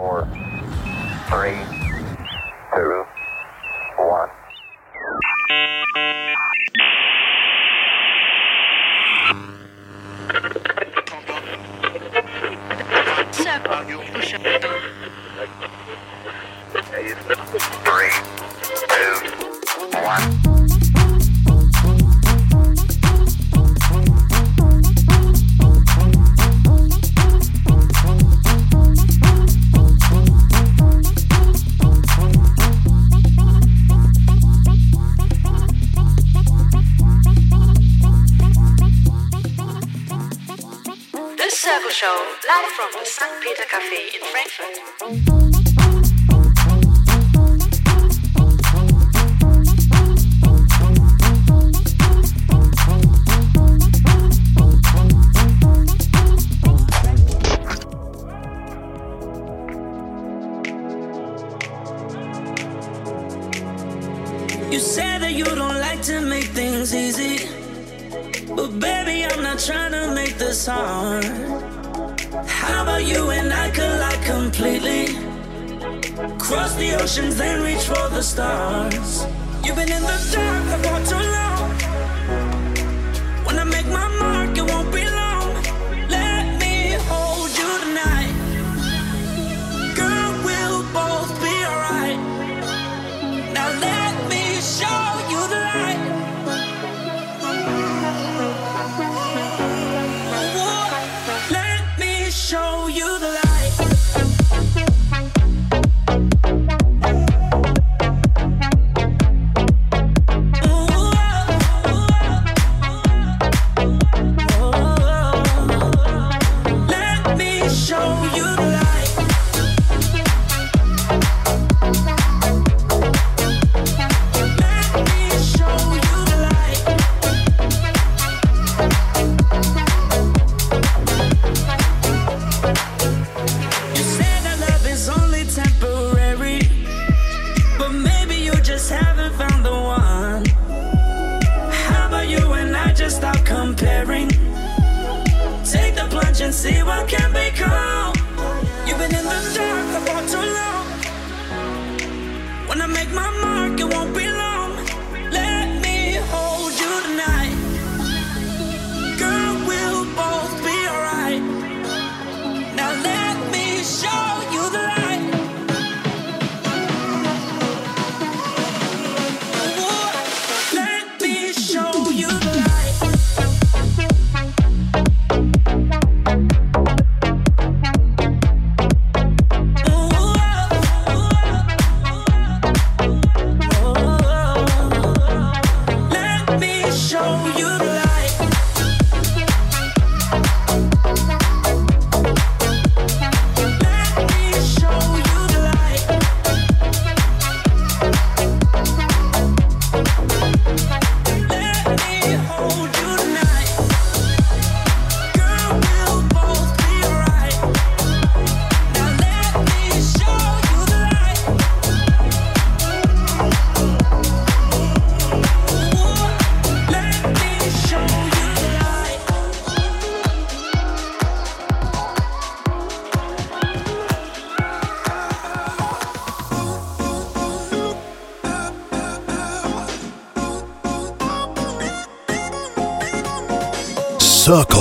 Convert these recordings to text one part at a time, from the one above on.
Circle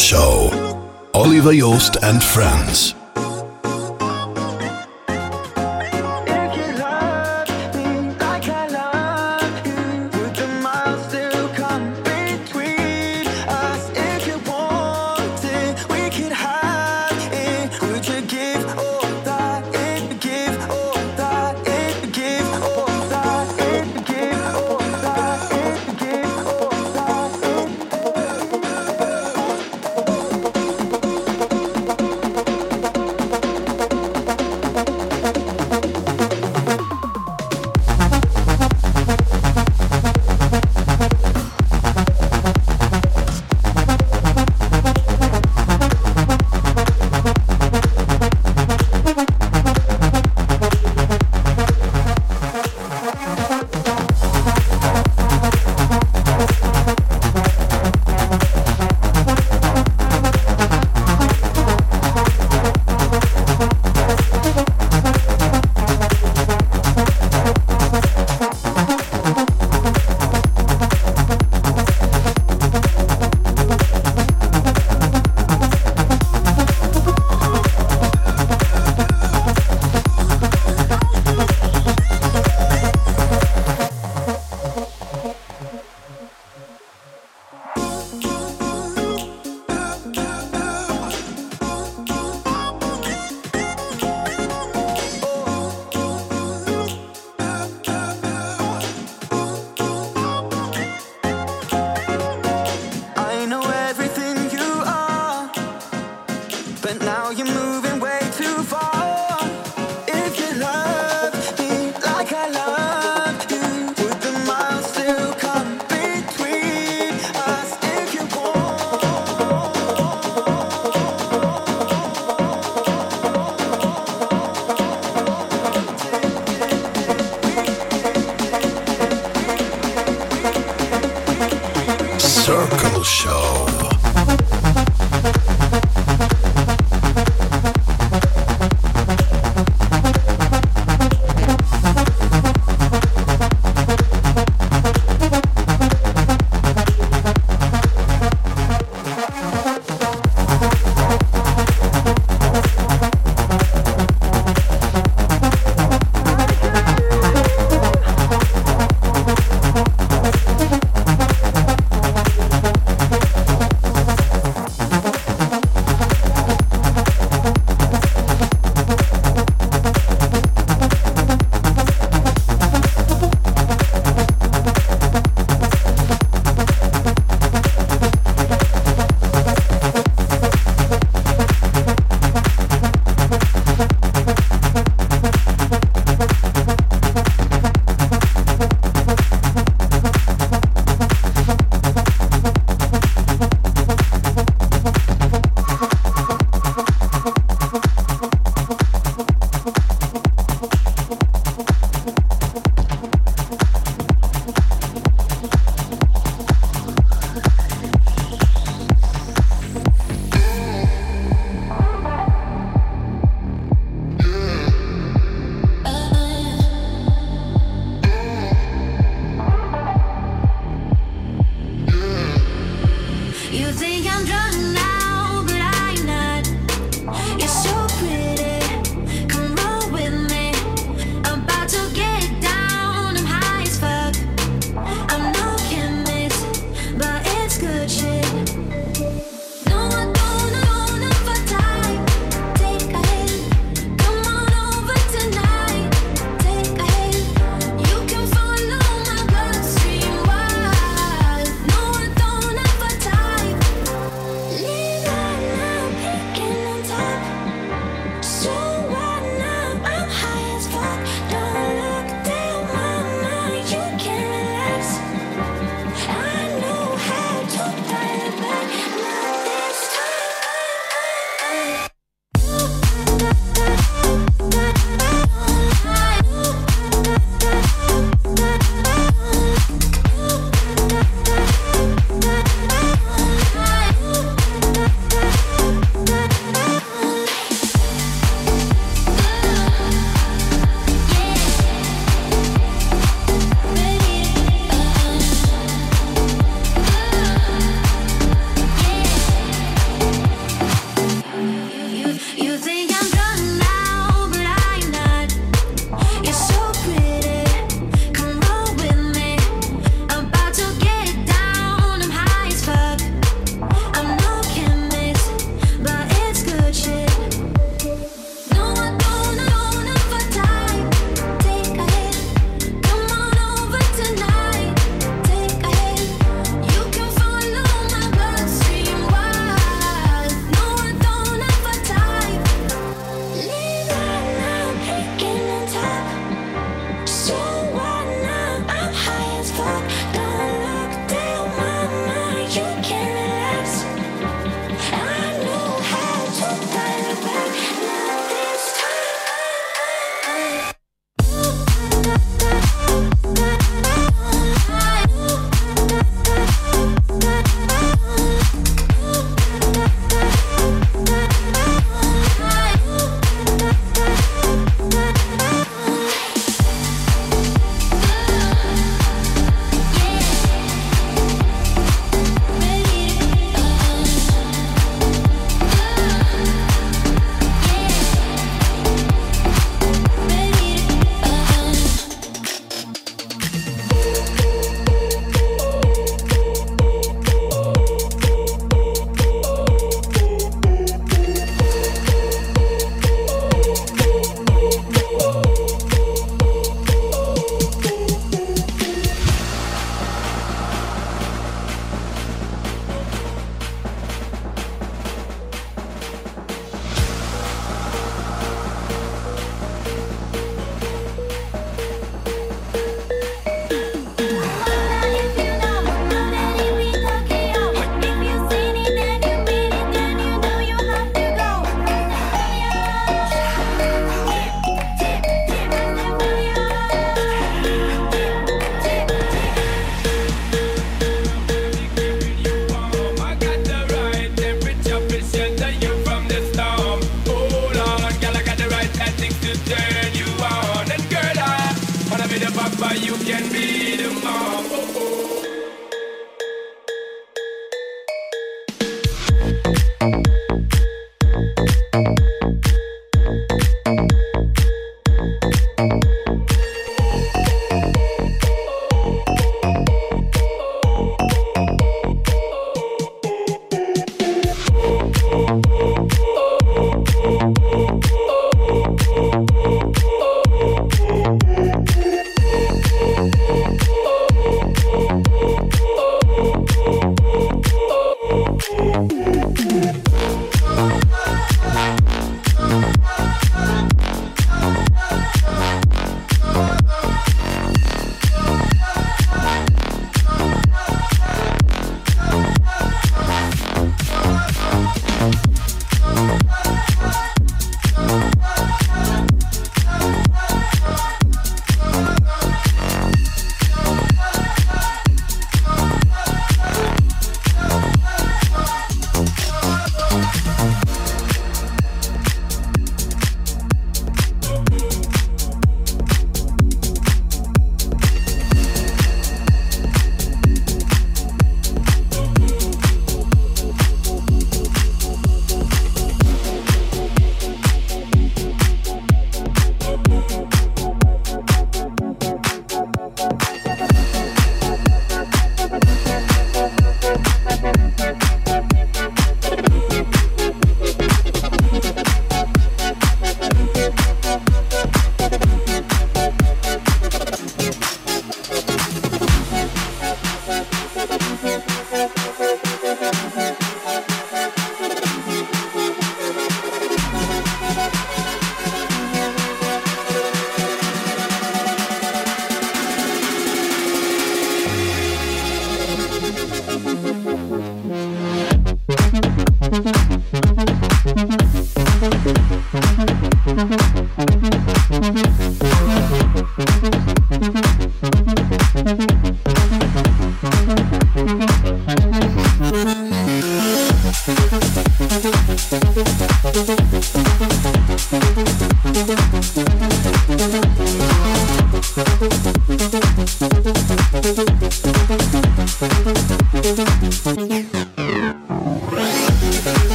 Show. Oliver Joost and Friends.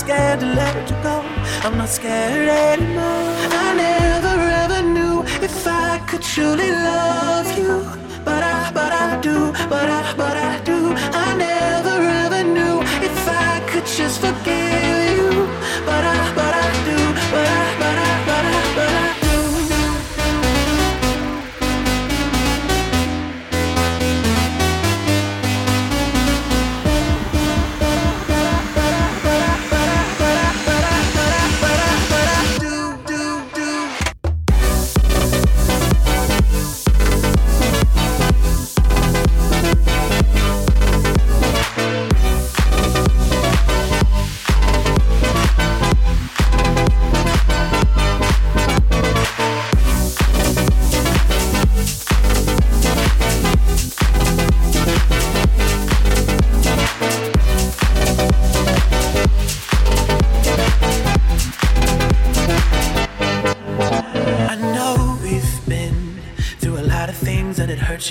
scared to let you go. I'm not scared anymore.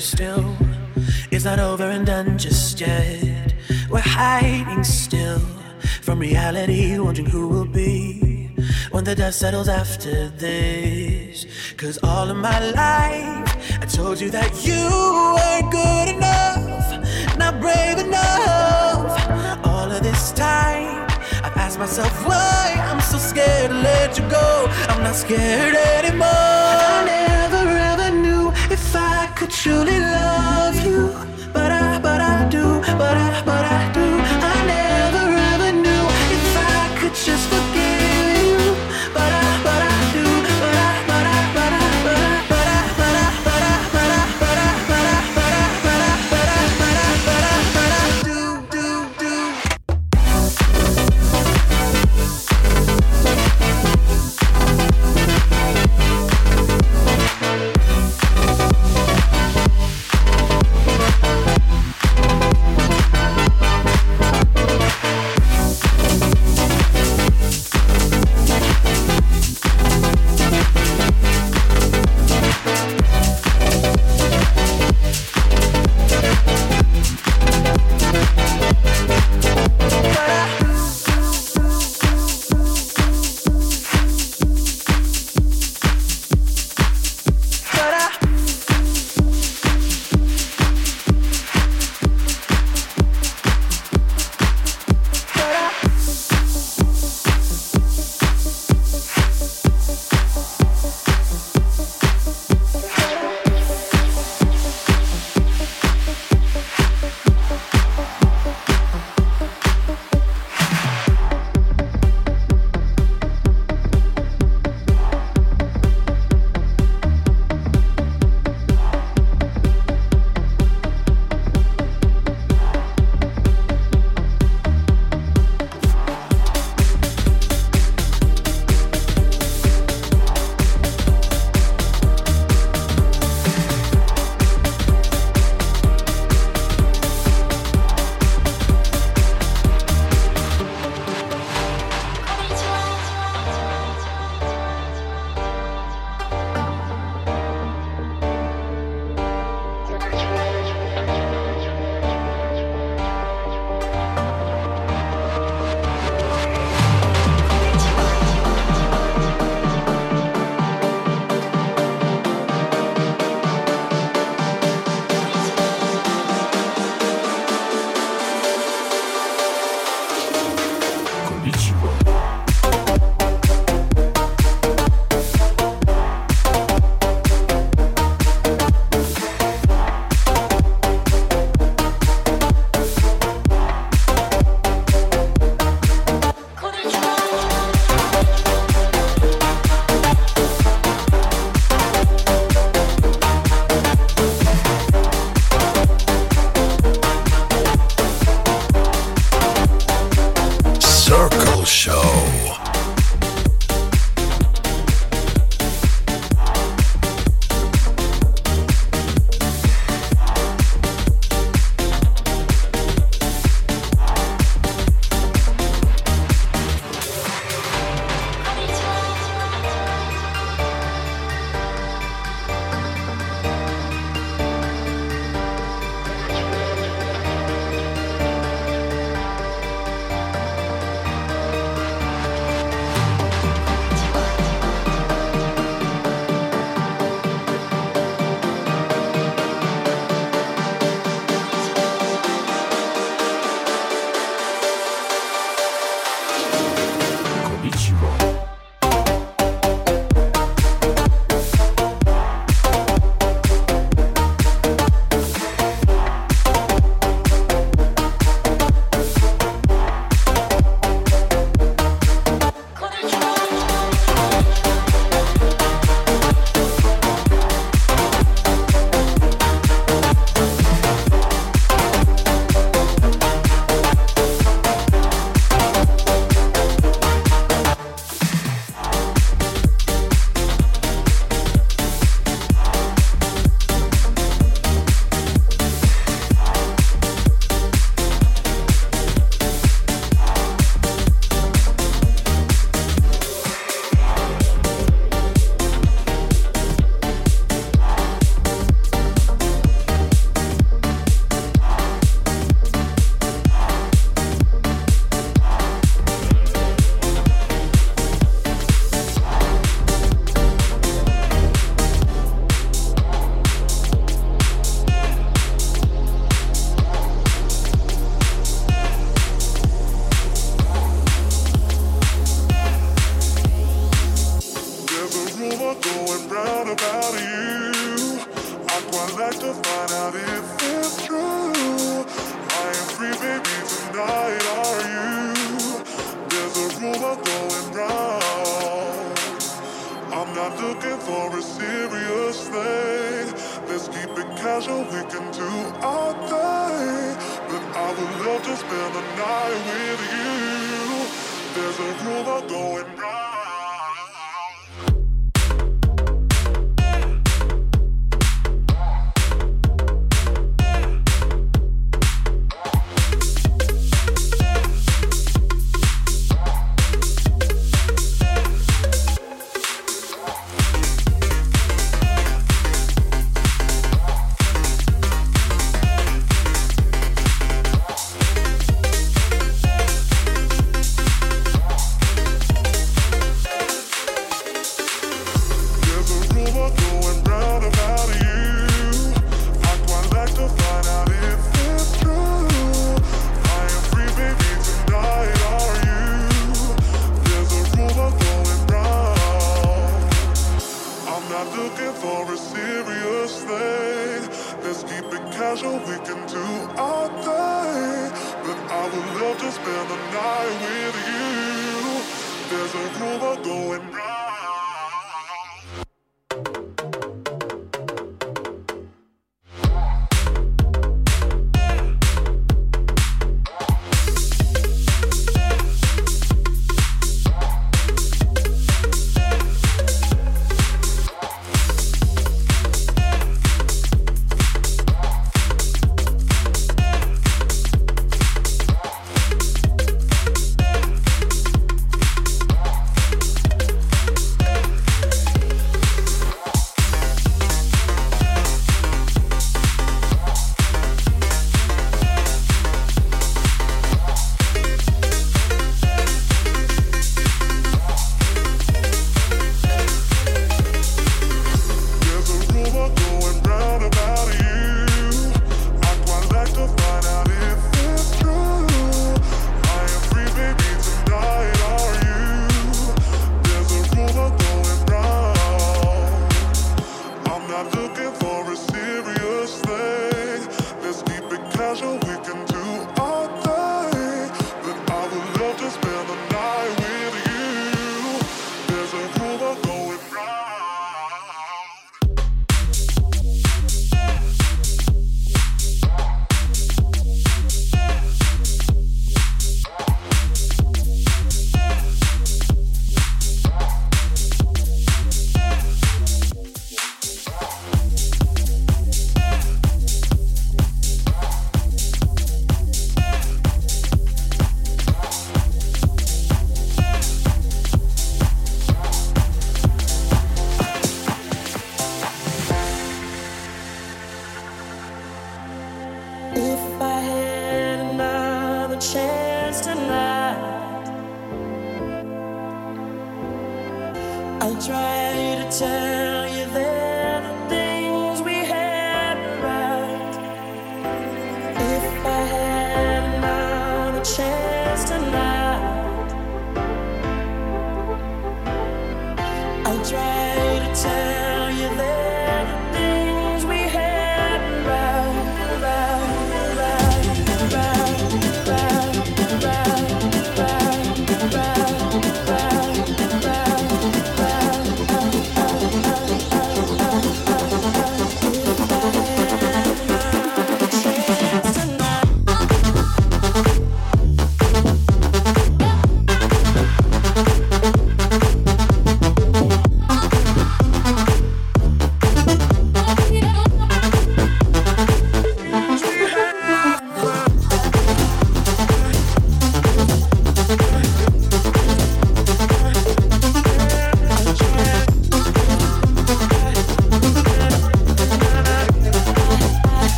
Still. It's not over and done just yet. We're hiding still from reality, wondering who will be when the dust settles after this. Cause all of my life, I told you that you weren't good enough, not brave enough. All of this time, I've asked myself why I'm so scared to let you go. I'm not scared anymore. Could truly love you,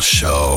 Show.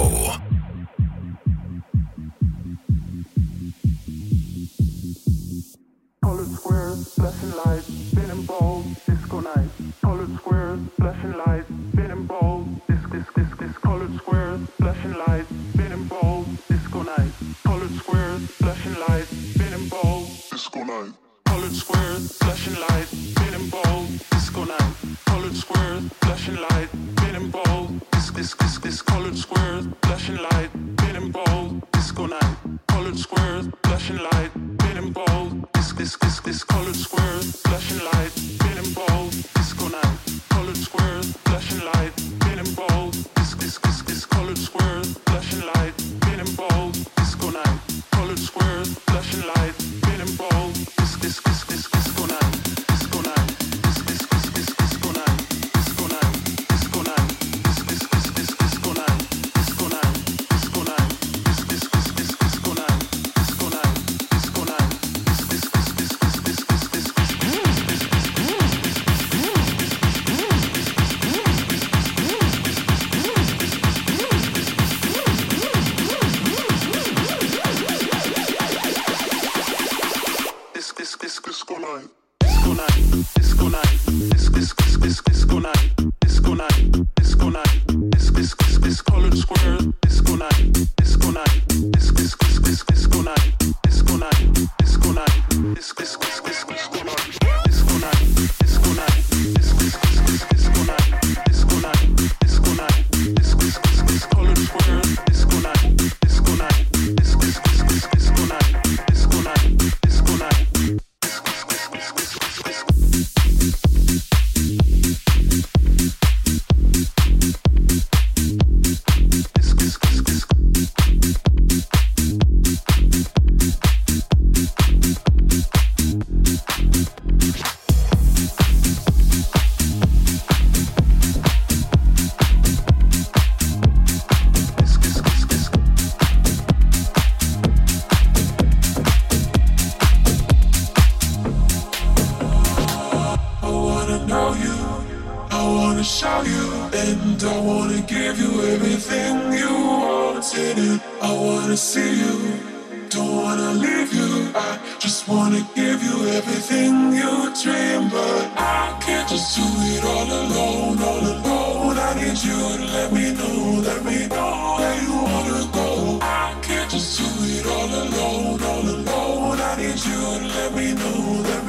all alone, all alone. I need you to let me know, let me know where you wanna go. I can't just do it all alone, all alone. I need you to let me know, let me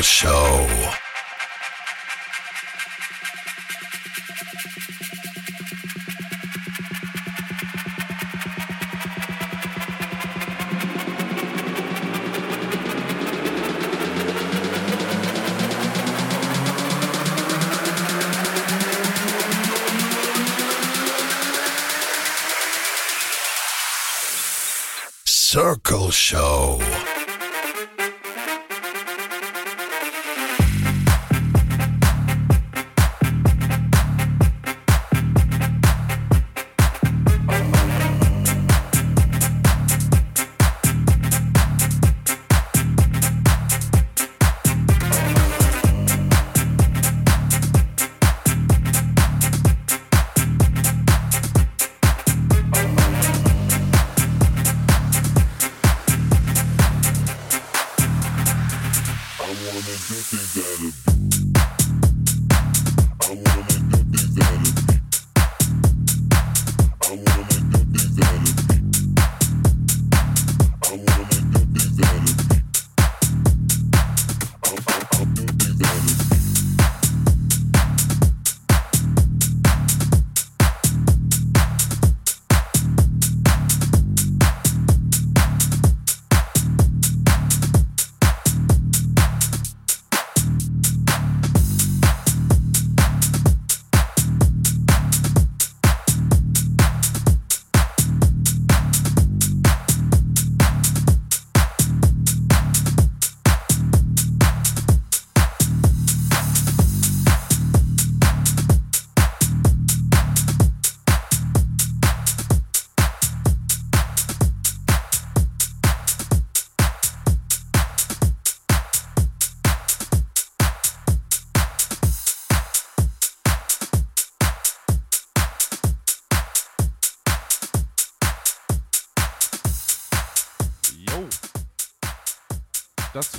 Circle Show. Circle Show.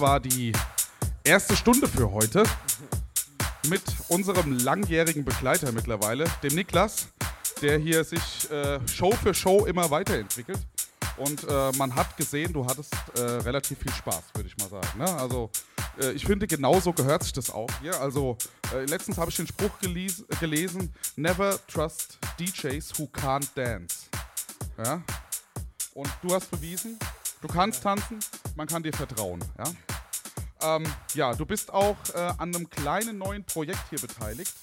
War die erste Stunde für heute mit unserem langjährigen Begleiter mittlerweile, dem Niklas, der hier sich äh, Show für Show immer weiterentwickelt. Und äh, man hat gesehen, du hattest äh, relativ viel Spaß, würde ich mal sagen. Ne? Also äh, ich finde, genauso gehört sich das auch hier. Also äh, letztens habe ich den Spruch geles gelesen, never trust DJs who can't dance. Ja? Und du hast bewiesen, du kannst tanzen, man kann dir vertrauen. Ja, ähm, ja du bist auch äh, an einem kleinen neuen Projekt hier beteiligt,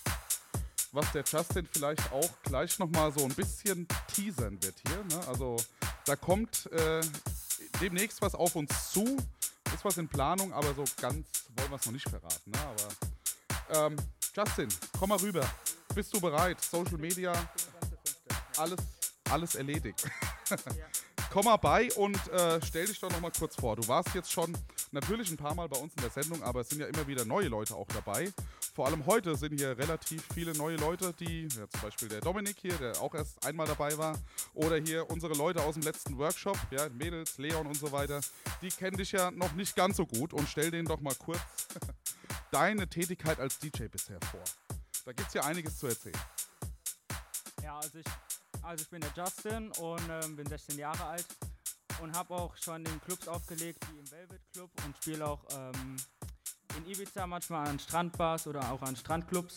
was der Justin vielleicht auch gleich nochmal so ein bisschen teasern wird hier. Ne? Also da kommt äh, demnächst was auf uns zu, ist was in Planung, aber so ganz wollen wir es noch nicht verraten. Ne? Aber ähm, Justin, komm mal rüber. Bist du bereit? Social Media, alles, alles erledigt. komm mal bei und äh, stell dich doch noch mal kurz vor. Du warst jetzt schon natürlich ein paar Mal bei uns in der Sendung, aber es sind ja immer wieder neue Leute auch dabei. Vor allem heute sind hier relativ viele neue Leute, die, ja, zum Beispiel der Dominik hier, der auch erst einmal dabei war, oder hier unsere Leute aus dem letzten Workshop, ja, Mädels, Leon und so weiter, die kennen dich ja noch nicht ganz so gut und stell denen doch mal kurz deine Tätigkeit als DJ bisher vor. Da gibt es ja einiges zu erzählen. Ja, also ich also ich bin der Justin und ähm, bin 16 Jahre alt und habe auch schon in Clubs aufgelegt, wie im Velvet Club und spiele auch ähm, in Ibiza manchmal an Strandbars oder auch an Strandclubs.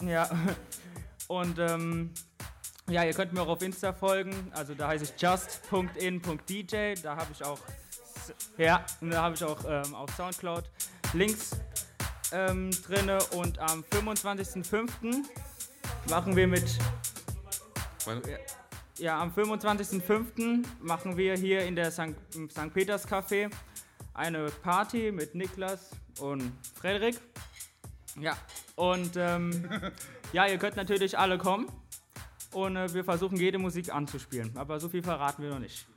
Ja, und ähm, ja, ihr könnt mir auch auf Insta folgen, also da heiße ich just.in.dj, da habe ich auch, ja, da habe ich auch ähm, auf Soundcloud Links ähm, drinne und am 25.05. machen wir mit ja, am 25.05. machen wir hier in der St. St. Peters Café eine Party mit Niklas und Frederik. Ja, und ähm, ja, ihr könnt natürlich alle kommen und äh, wir versuchen jede Musik anzuspielen, aber so viel verraten wir noch nicht.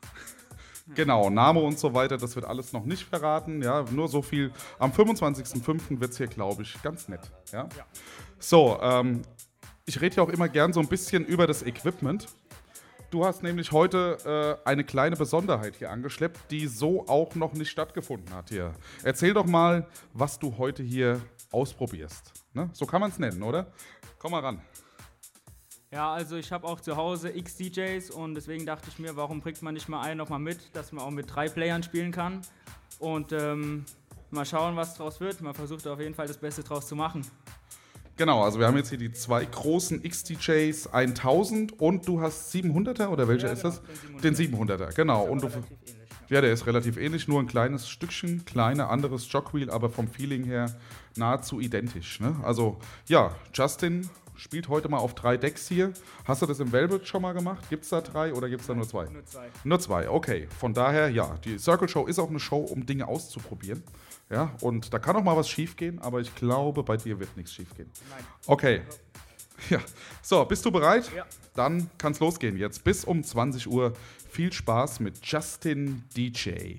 Genau, Name und so weiter, das wird alles noch nicht verraten. Ja, nur so viel. Am 25.05. wird es hier, glaube ich, ganz nett. Ja. ja. So, ähm, ich rede ja auch immer gern so ein bisschen über das Equipment. Du hast nämlich heute äh, eine kleine Besonderheit hier angeschleppt, die so auch noch nicht stattgefunden hat hier. Erzähl doch mal, was du heute hier ausprobierst. Ne? So kann man es nennen, oder? Komm mal ran. Ja, also ich habe auch zu Hause X DJs und deswegen dachte ich mir, warum bringt man nicht mal einen nochmal mit, dass man auch mit drei Playern spielen kann. Und ähm, mal schauen, was draus wird. Man versucht auf jeden Fall das Beste draus zu machen. Genau, also wir haben jetzt hier die zwei großen XDJs 1000 und du hast 700er oder welcher ja, ist genau, das? Den 700er, genau. Und du, ja, der ist relativ ähnlich, nur ein kleines Stückchen, kleiner, anderes Jogwheel, aber vom Feeling her nahezu identisch. Ne? Also ja, Justin spielt heute mal auf drei Decks hier. Hast du das im Velvet schon mal gemacht? Gibt es da drei oder gibt es da nur zwei? Nur zwei. Nur zwei, okay. Von daher, ja, die Circle Show ist auch eine Show, um Dinge auszuprobieren. Ja, und da kann auch mal was schiefgehen, aber ich glaube, bei dir wird nichts schiefgehen. Nein. Okay. Ja. So, bist du bereit? Ja. Dann kann es losgehen jetzt. Bis um 20 Uhr. Viel Spaß mit Justin DJ.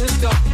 Let's go.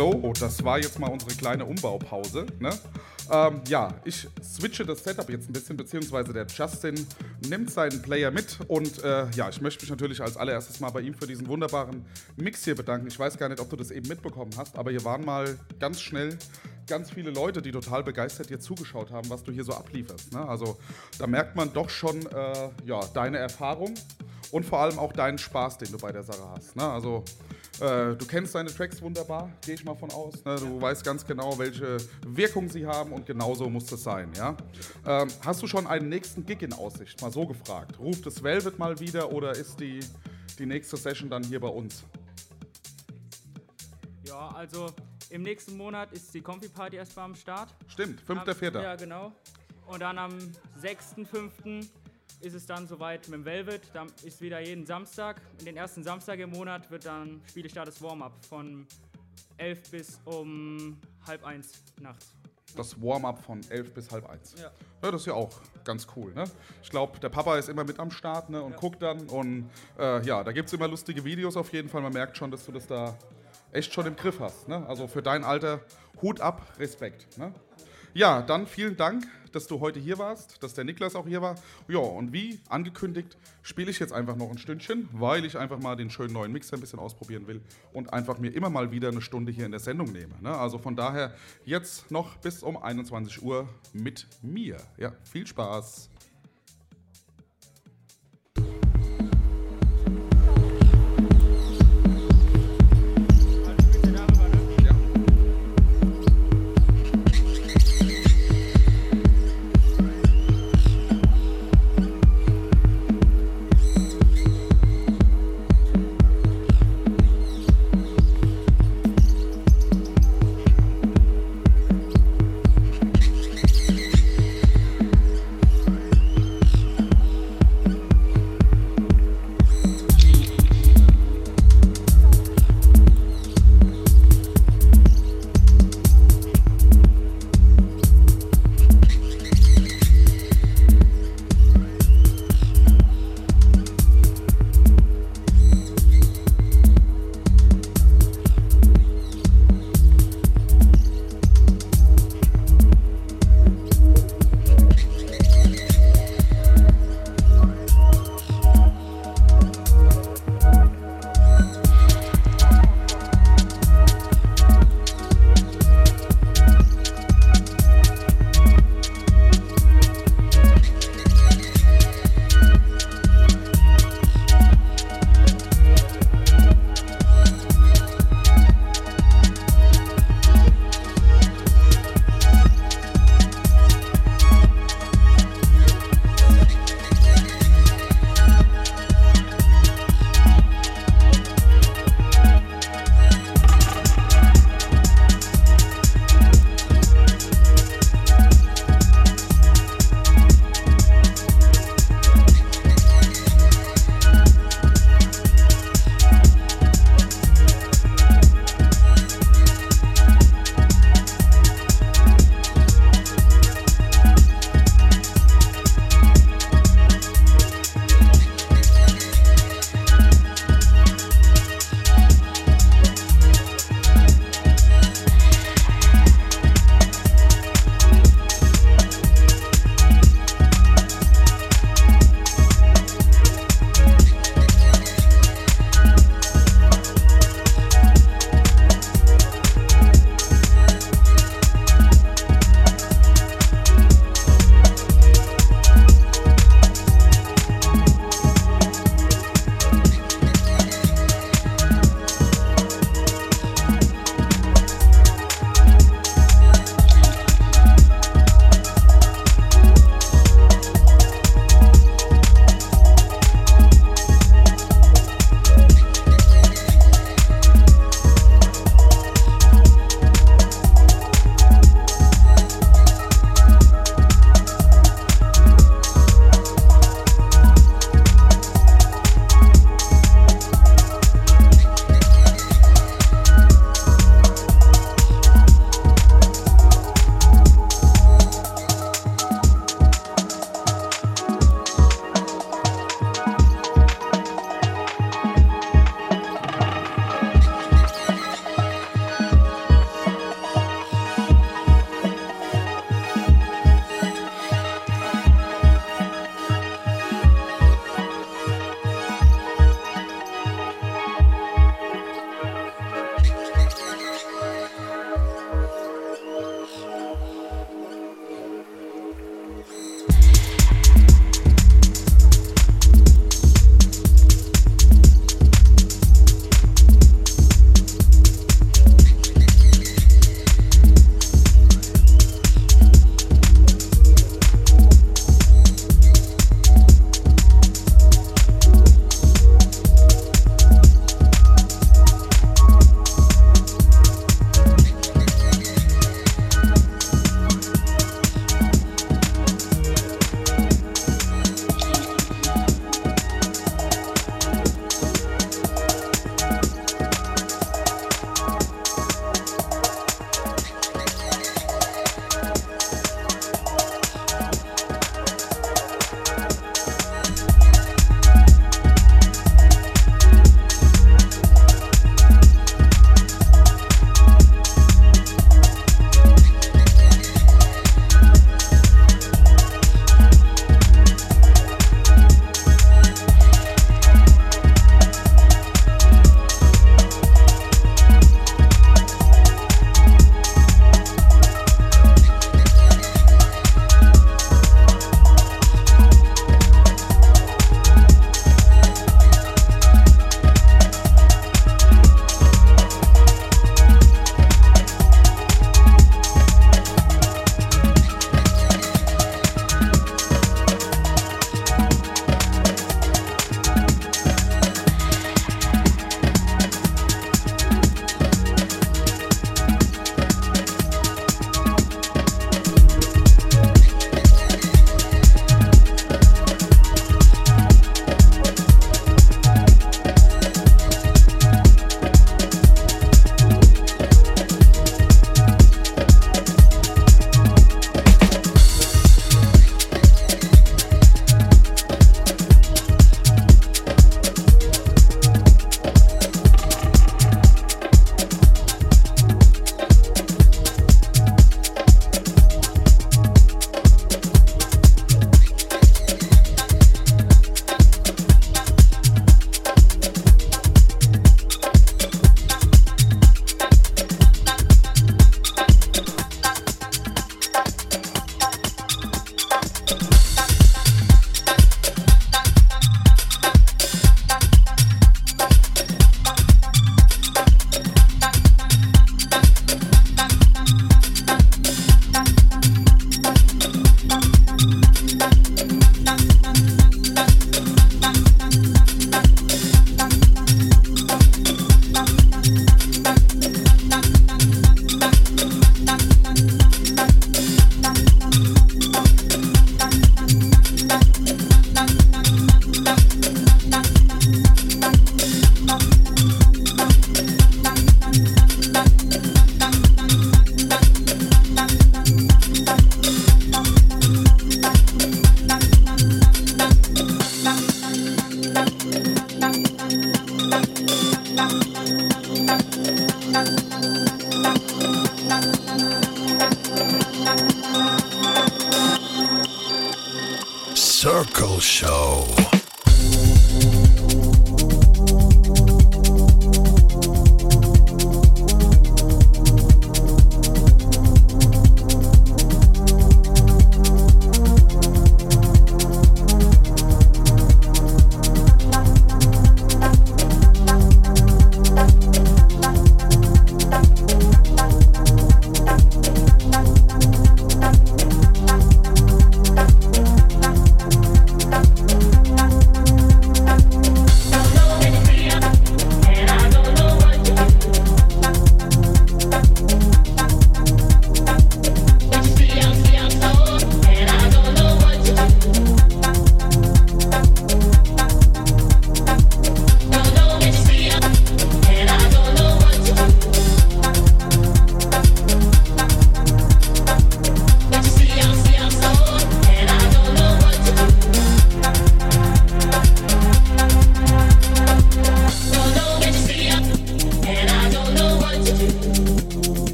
So, das war jetzt mal unsere kleine Umbaupause. Ne? Ähm, ja, ich switche das Setup jetzt ein bisschen, beziehungsweise der Justin nimmt seinen Player mit und äh, ja, ich möchte mich natürlich als allererstes mal bei ihm für diesen wunderbaren Mix hier bedanken. Ich weiß gar nicht, ob du das eben mitbekommen hast, aber hier waren mal ganz schnell ganz viele Leute, die total begeistert dir zugeschaut haben, was du hier so ablieferst. Ne? Also da merkt man doch schon äh, ja, deine Erfahrung und vor allem auch deinen Spaß, den du bei der Sache hast. Ne? Also äh, du kennst deine Tracks wunderbar, gehe ich mal von aus. Ne? Du weißt ganz genau, welche Wirkung sie haben und genauso muss es sein. Ja? Ähm, hast du schon einen nächsten Gig in Aussicht? Mal so gefragt. Ruft das Velvet mal wieder oder ist die, die nächste Session dann hier bei uns? Ja, also im nächsten Monat ist die Comfy Party erstmal am Start. Stimmt, Am- 5.4. Ja, genau. Und dann am 6.5. ist es dann soweit mit dem Velvet. Dann ist wieder jeden Samstag. In den ersten Samstag im Monat wird dann spiele ich da das Warm-up von 11 bis um halb eins nachts. Das Warm-up von 11 bis halb eins. Ja. Ja, das ist ja auch ganz cool. Ne? Ich glaube, der Papa ist immer mit am Start ne? und guckt dann. Und äh, ja, da gibt es immer lustige Videos auf jeden Fall. Man merkt schon, dass du das da echt schon im Griff hast. Ne? Also für dein Alter, Hut ab, Respekt. Ne? Ja, dann vielen Dank, dass du heute hier warst, dass der Niklas auch hier war. Ja, und wie angekündigt, spiele ich jetzt einfach noch ein Stündchen, weil ich einfach mal den schönen neuen Mixer ein bisschen ausprobieren will und einfach mir immer mal wieder eine Stunde hier in der Sendung nehme. Ne? Also von daher jetzt noch bis um 21 Uhr mit mir. Ja, viel Spaß.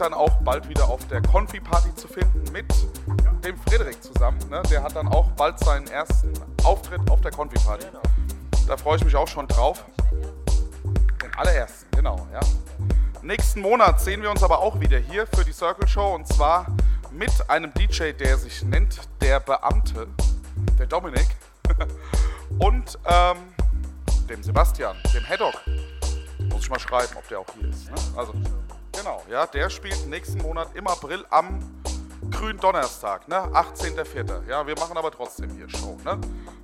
Dann auch bald wieder auf der Konfi-Party zu finden mit dem Frederik zusammen. Ne? Der hat dann auch bald seinen ersten Auftritt auf der Konfi-Party. Da freue ich mich auch schon drauf. Den allerersten, genau, ja. Nächsten Monat sehen wir uns aber auch wieder hier für die Circle Show und zwar mit einem DJ, der sich nennt Der Beamte, der Dominik, und ähm, dem Sebastian, dem Haddock. Muss ich mal schreiben, ob der auch hier ist. Ne? Also, ja, der spielt nächsten Monat im April am grünen Donnerstag, ne? 18.04. Ja, wir machen aber trotzdem hier Show, ne?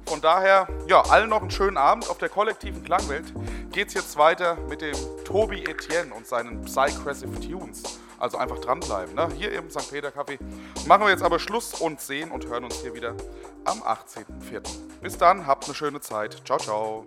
Von daher, ja, allen noch einen schönen Abend. Auf der kollektiven Klangwelt geht's jetzt weiter mit dem Tobi Etienne und seinen Psycrassive Tunes. Also einfach dranbleiben, ne? Hier im St. Peter Café. Machen wir jetzt aber Schluss und sehen und hören uns hier wieder am 18.04. Bis dann, habt eine schöne Zeit. Ciao, ciao.